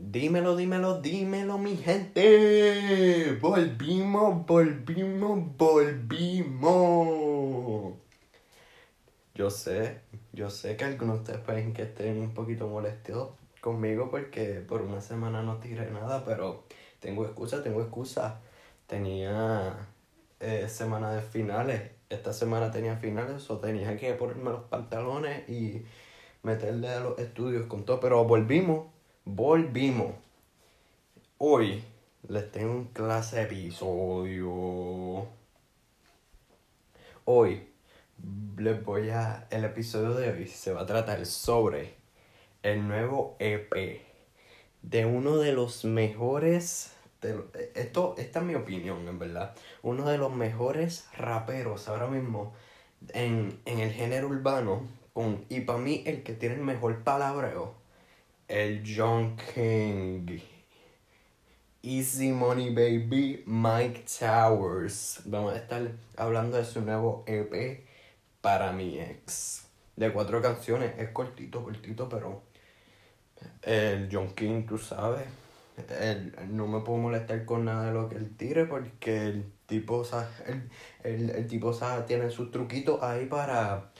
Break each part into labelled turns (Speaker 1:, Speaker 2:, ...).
Speaker 1: Dímelo, dímelo, dímelo, mi gente. Volvimos, volvimos, volvimos. Yo sé, yo sé que algunos de ustedes pueden que estén un poquito molestos conmigo porque por una semana no tiré nada, pero tengo excusa, tengo excusa. Tenía eh, semana de finales, esta semana tenía finales, o tenía que ponerme los pantalones y meterle a los estudios con todo, pero volvimos volvimos. Hoy les tengo un clase episodio. Hoy les voy a. El episodio de hoy se va a tratar sobre el nuevo EP de uno de los mejores. esto, esta es mi opinión, en verdad. Uno de los mejores raperos ahora mismo en, en el género urbano. Con, y para mí, el que tiene el mejor palabreo el John King. Easy Money Baby, Mike Towers. Vamos a estar hablando de su nuevo EP para mi ex. De cuatro canciones, es cortito, cortito, pero el John King, tú sabes, no me puedo molestar con nada de lo que él tire porque el tipo, el, el, tipo tiene sus truquitos ahí para,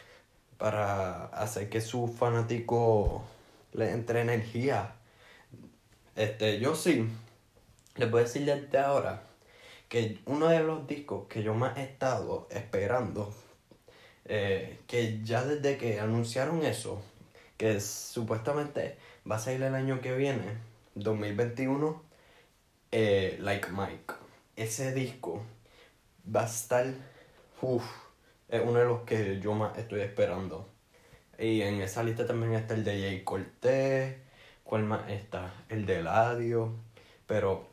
Speaker 1: para hacer que su fanático le entre energía. Este, yo sí, les voy a decir desde ahora que uno de los discos que yo más he estado esperando, eh, que ya desde que anunciaron eso, que supuestamente va a salir el año que viene, 2021, eh, Like Mike. Ese disco va a estar, uff, es uno de los que yo más estoy esperando. Y en esa lista también está el de Jay Cortez. ¿Cuál más está? El de Eladio. Pero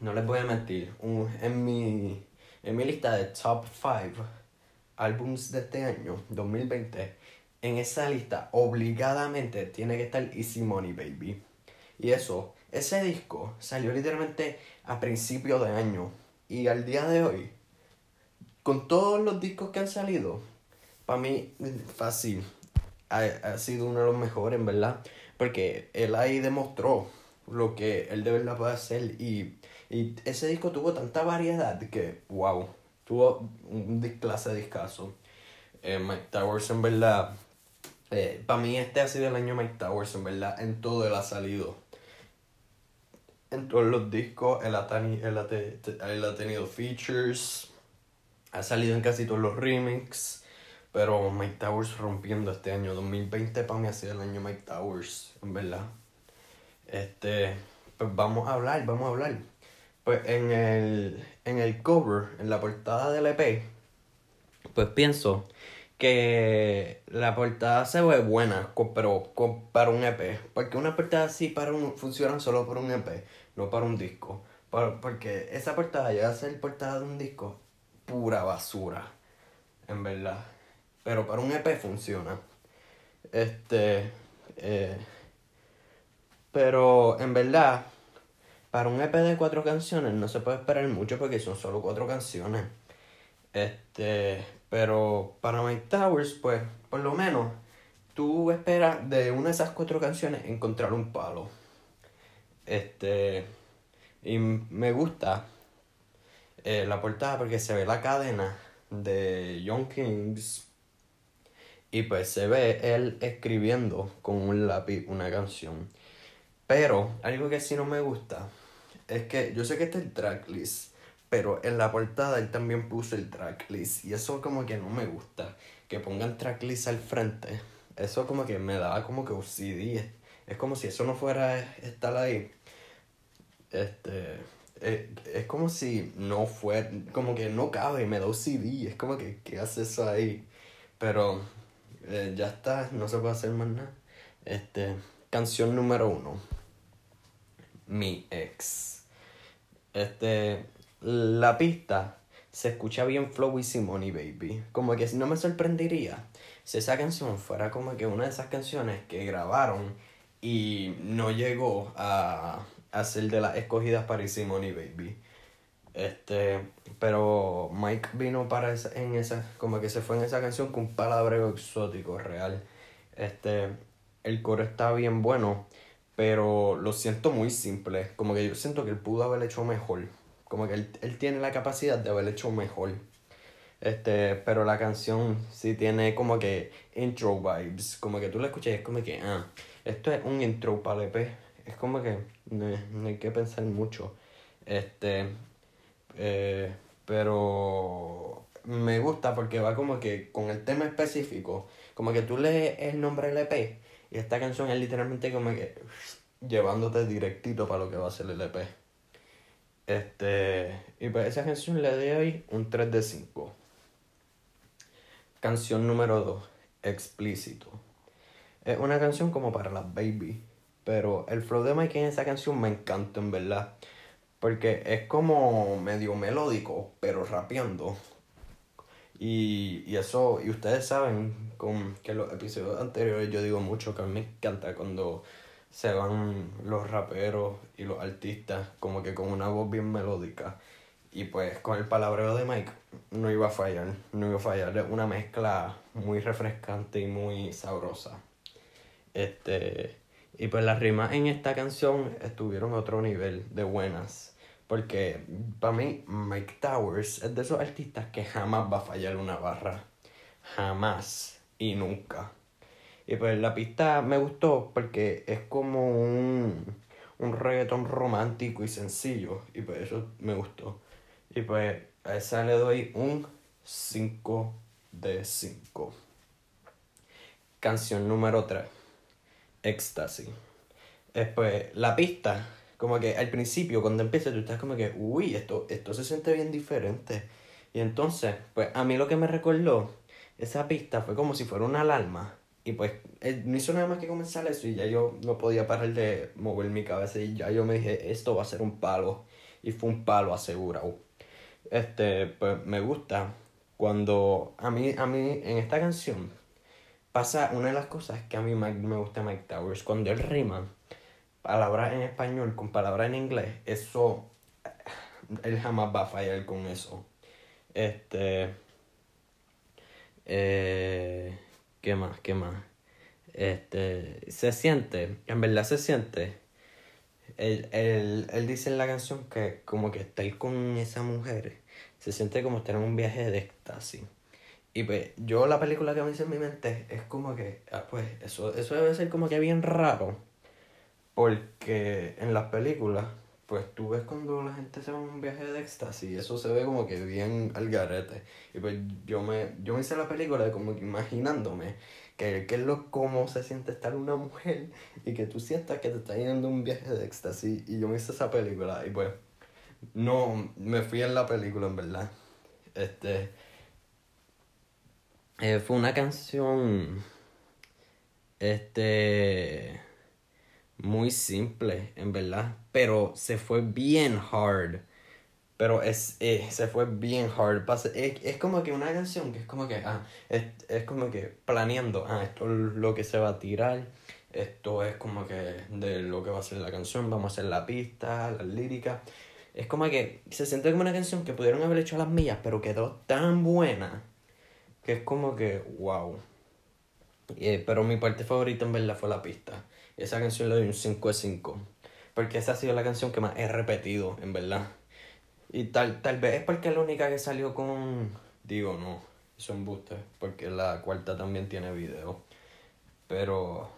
Speaker 1: no les voy a mentir. en, mi, en mi lista de top 5 álbums de este año, 2020, en esa lista obligadamente tiene que estar Easy Money Baby. Y eso, ese disco salió literalmente a principio de año. Y al día de hoy, con todos los discos que han salido, para mí, fácil, ha, sido uno de los mejores, en verdad. Porque él ahí demostró lo que él de verdad puede hacer. Y, y ese disco tuvo tanta variedad que, wow, tuvo un clase de discazo. Eh, Mike Towers, en verdad, eh, para mí este ha sido el año Mike Towers, en verdad, en todo él ha salido. En todos los discos, ha, él ha, él ha tenido features, ha salido en casi todos los remixes. Pero Mike Towers rompiendo este año. 2020 para mí ha sido el año Mike Towers, en verdad. Este, pues vamos a hablar, vamos a hablar. Pues en el, en el cover, en la portada del EP, pues pienso que la portada se ve buena, pero para un EP. Porque una portada así para un, funciona solo para un EP, no para un disco. porque esa portada llega a ser portada de un disco, pura basura, en verdad. Pero para un EP funciona. Este. Eh, pero en verdad, para un EP de cuatro canciones no se puede esperar mucho porque son solo cuatro canciones. Este. Pero para Mike Towers, pues, por lo menos, tú esperas de una de esas cuatro canciones encontrar un palo. Este. Y me gusta eh, la portada porque se ve la cadena de Young Kings y pues se ve él escribiendo con un lápiz una canción. Pero algo que sí no me gusta es que yo sé que está el tracklist, pero en la portada él también puso el tracklist. Y eso como que no me gusta. Que pongan tracklist al frente. Eso como que me da como que OCD. Es como si eso no fuera estar ahí. Este. Es, es como si no fuera. Como que no cabe, me da OCD. Es como que, ¿qué hace eso ahí? Pero eh, ya está, no se puede hacer más nada. Este, canción número uno. Mi ex. Este, la pista se escucha bien Flow y Simone Baby. Como que no me sorprendería si esa canción fuera como que una de esas canciones que grabaron y no llegó a, a ser de las escogidas para Simone Baby. Este, pero Mike vino para esa, en esa, como que se fue en esa canción con un palabreo exótico real. Este, el coro está bien bueno, pero lo siento muy simple. Como que yo siento que él pudo haber hecho mejor. Como que él, él tiene la capacidad de haber hecho mejor. Este, pero la canción sí tiene como que intro vibes. Como que tú la escuchas y es como que, ah, esto es un intro para EP. Es como que no, no hay que pensar mucho. Este, eh, pero me gusta porque va como que con el tema específico. Como que tú lees el nombre del EP y esta canción es literalmente como que llevándote directito para lo que va a ser el EP. Este, y pues esa canción le doy un 3 de 5. Canción número 2, Explícito. Es una canción como para las baby, pero el flow de Mike en esa canción me encanta en verdad. Porque es como medio melódico, pero rapeando. Y, y eso, y ustedes saben con, que los episodios anteriores yo digo mucho que a mí me encanta cuando se van los raperos y los artistas como que con una voz bien melódica. Y pues con el palabreo de Mike no iba a fallar, no iba a fallar. Es una mezcla muy refrescante y muy sabrosa. Este, y pues las rimas en esta canción estuvieron a otro nivel de buenas. Porque para mí Mike Towers es de esos artistas que jamás va a fallar una barra. Jamás y nunca. Y pues la pista me gustó porque es como un, un reggaetón romántico y sencillo. Y pues eso me gustó. Y pues a esa le doy un 5 de 5. Canción número 3. Ecstasy. Después, la pista, como que al principio, cuando empieza, tú estás como que, uy, esto, esto se siente bien diferente. Y entonces, pues a mí lo que me recordó esa pista fue como si fuera una alarma. Y pues no hizo nada más que comenzar eso y ya yo no podía parar de mover mi cabeza y ya yo me dije, esto va a ser un palo. Y fue un palo asegurado este, pues me gusta cuando a mí, a mí en esta canción pasa una de las cosas que a mí me gusta Mike Towers, cuando él rima palabras en español con palabras en inglés, eso, él jamás va a fallar con eso. Este, eh, ¿qué más? ¿Qué más? Este, se siente, en verdad se siente él, él, él dice en la canción que como que estar con esa mujer se siente como estar en un viaje de éxtasis. Y pues yo la película que me hice en mi mente es como que, ah, pues eso, eso debe ser como que bien raro. Porque en las películas, pues tú ves cuando la gente se va en un viaje de éxtasis eso se ve como que bien al garete. Y pues yo me, yo me hice la película como que imaginándome que, es lo cómo se siente estar una mujer y que tú sientas que te está yendo un viaje de éxtasis. Y yo me hice esa película y pues no, me fui en la película en verdad. Este, eh, fue una canción, este, muy simple en verdad, pero se fue bien hard. Pero es, eh, se fue bien hard. Es, es, como que una canción que es como que, ah, es, es como que planeando, ah, esto es lo que se va a tirar, esto es como que de lo que va a ser la canción, vamos a hacer la pista, la lírica. Es como que se siente como una canción que pudieron haber hecho a las millas, pero quedó tan buena que es como que, wow. Eh, pero mi parte favorita en verdad fue la pista. Esa canción le doy un 5 de 5. Porque esa ha sido la canción que más he repetido, en verdad. Y tal, tal vez es porque es la única que salió con. Digo, no, es un booster. Porque la cuarta también tiene video. Pero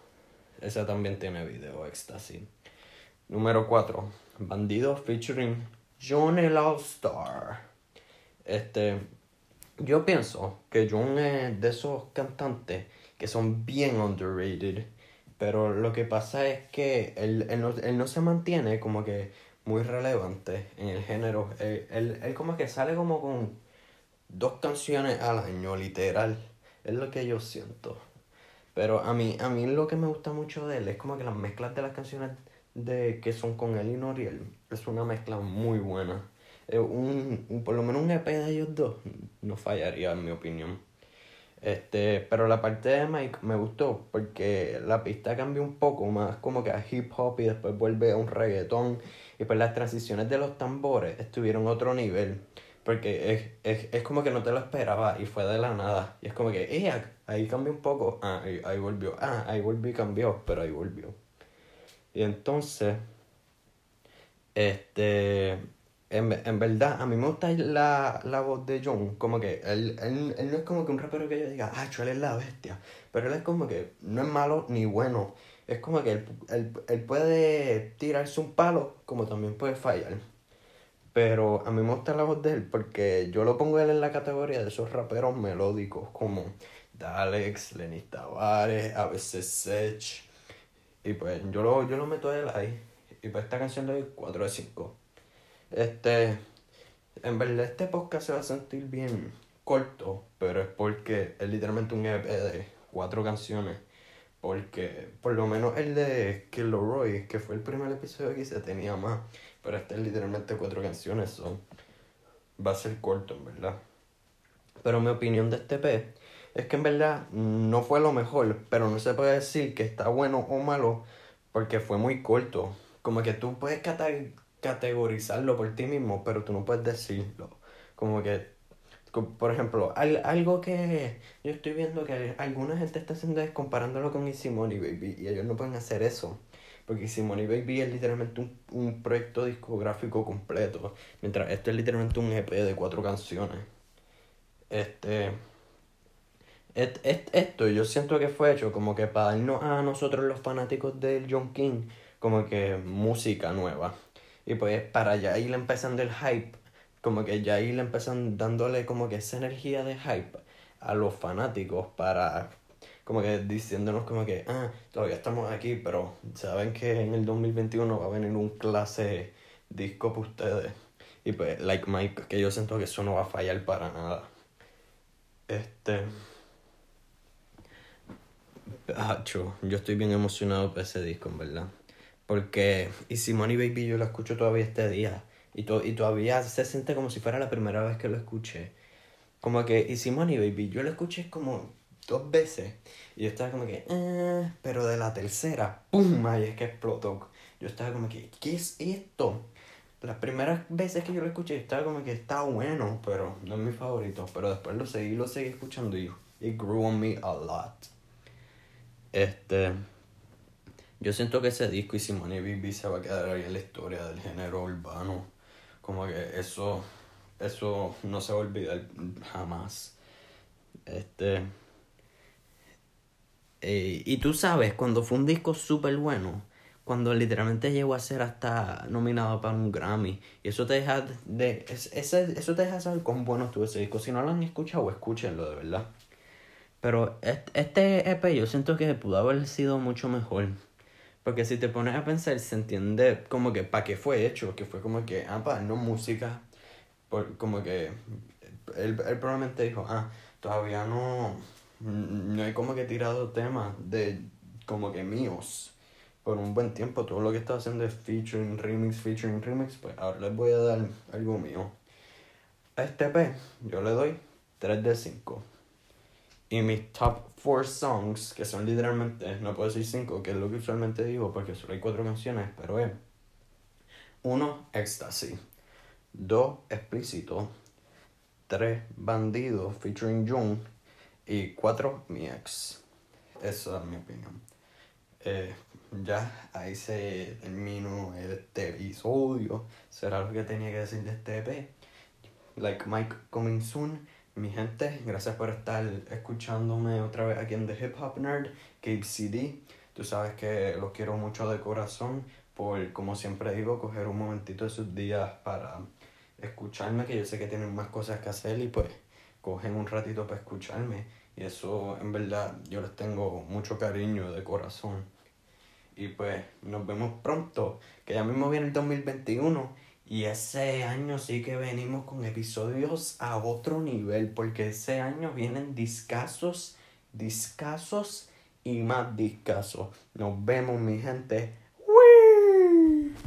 Speaker 1: esa también tiene video, éxtasis. Número 4. Bandido featuring John el All Star. Este. Yo pienso que John es de esos cantantes que son bien underrated. Pero lo que pasa es que él, él, no, él no se mantiene como que muy relevante en el género. Él, él, como que sale como con dos canciones al año, literal. Es lo que yo siento. Pero a mí, a mí lo que me gusta mucho de él es como que las mezclas de las canciones de que son con él y Noriel es una mezcla muy buena. Un, un, por lo menos un EP de ellos dos no fallaría en mi opinión. Este, pero la parte de Mike me gustó porque la pista cambia un poco más como que a hip hop y después vuelve a un reggaetón. Y pues las transiciones de los tambores estuvieron a otro nivel porque es, es, es como que no te lo esperaba y fue de la nada. Y es como que eh, ahí cambió un poco, ah, ahí, ahí volvió, ah, ahí volvió y cambió, pero ahí volvió. Y entonces, este, en, en verdad, a mí me gusta la, la voz de John, como que él, él, él no es como que un rapero que yo diga, ah, él es la bestia, pero él es como que no es malo ni bueno, es como que él, él, él puede tirarse un palo, como también puede fallar. Pero a mí me gusta la voz de él porque yo lo pongo él en la categoría de esos raperos melódicos como Dalex, Lenny Tavares, a veces Sech. Y pues yo lo, yo lo meto a él ahí. Y pues esta canción le doy 4 de 5. Este, en verdad este podcast se va a sentir bien corto, pero es porque es literalmente un EP de cuatro canciones. Porque por lo menos el de Roy, que fue el primer episodio que se tenía más. Pero este es literalmente cuatro canciones, son va a ser corto, en verdad. Pero mi opinión de este EP es que en verdad no fue lo mejor, pero no se puede decir que está bueno o malo porque fue muy corto. Como que tú puedes categorizarlo por ti mismo, pero tú no puedes decirlo. Como que, por ejemplo, algo que yo estoy viendo que alguna gente está haciendo es comparándolo con Easy Money Baby y ellos no pueden hacer eso. Porque Simone Baby es literalmente un, un proyecto discográfico completo. Mientras este es literalmente un EP de cuatro canciones. Este. esto yo siento que fue hecho como que para darnos a nosotros los fanáticos del John King como que música nueva. Y pues para ya ir empezando el hype, como que ya ir empezando dándole como que esa energía de hype a los fanáticos para como que diciéndonos como que, ah, todavía estamos aquí, pero saben que en el 2021 va a venir un clase disco para ustedes. Y pues, like Mike, que yo siento que eso no va a fallar para nada. Este. Yo estoy bien emocionado por ese disco, en verdad. Porque y Money Baby yo lo escucho todavía este día. Y, to y todavía se siente como si fuera la primera vez que lo escuché. Como que y Money Baby yo lo escuché como dos veces. Y yo estaba como que, eh", pero de la tercera, ¡pum! Ahí es que explotó. Yo estaba como que, ¿qué es esto? Las primeras veces que yo lo escuché, estaba como que está bueno, pero no es mi favorito. Pero después lo seguí, lo seguí escuchando y it grew on me a lot. Este. Yo siento que ese disco y Simone Bibi se va a quedar ahí en la historia del género urbano. Como que eso. Eso no se va a olvidar jamás. Este. Eh, y tú sabes, cuando fue un disco súper bueno, cuando literalmente llegó a ser hasta nominado para un Grammy, y eso te deja de, ese, eso te deja saber cuán bueno estuvo ese disco. Si no lo han escuchado, escúchenlo de verdad. Pero este EP yo siento que pudo haber sido mucho mejor. Porque si te pones a pensar, se entiende como que para qué fue hecho, que fue como que, ah, para no música. Por, como que él, él probablemente dijo, ah, todavía no no hay como que tirado temas de como que míos por un buen tiempo. Todo lo que estaba haciendo es featuring, remix, featuring, remix. Pues ahora les voy a dar algo mío. A este P yo le doy 3 de 5. Y mis top 4 songs, que son literalmente, no puedo decir 5, que es lo que usualmente digo porque solo hay 4 canciones, pero es 1. Ecstasy. 2. Explícito. 3. Bandido featuring June. Y cuatro, mi ex. Esa es mi opinión. Eh, ya ahí se terminó este episodio. Será lo que tenía que decir de este EP. Like Mike coming soon. Mi gente, gracias por estar escuchándome otra vez aquí en The Hip Hop Nerd, CD. Tú sabes que los quiero mucho de corazón por, como siempre digo, coger un momentito de sus días para escucharme, que yo sé que tienen más cosas que hacer y pues cogen un ratito para escucharme. Y eso, en verdad, yo les tengo mucho cariño de corazón. Y pues nos vemos pronto, que ya mismo viene el 2021. Y ese año sí que venimos con episodios a otro nivel, porque ese año vienen discasos, discasos y más discasos. Nos vemos, mi gente.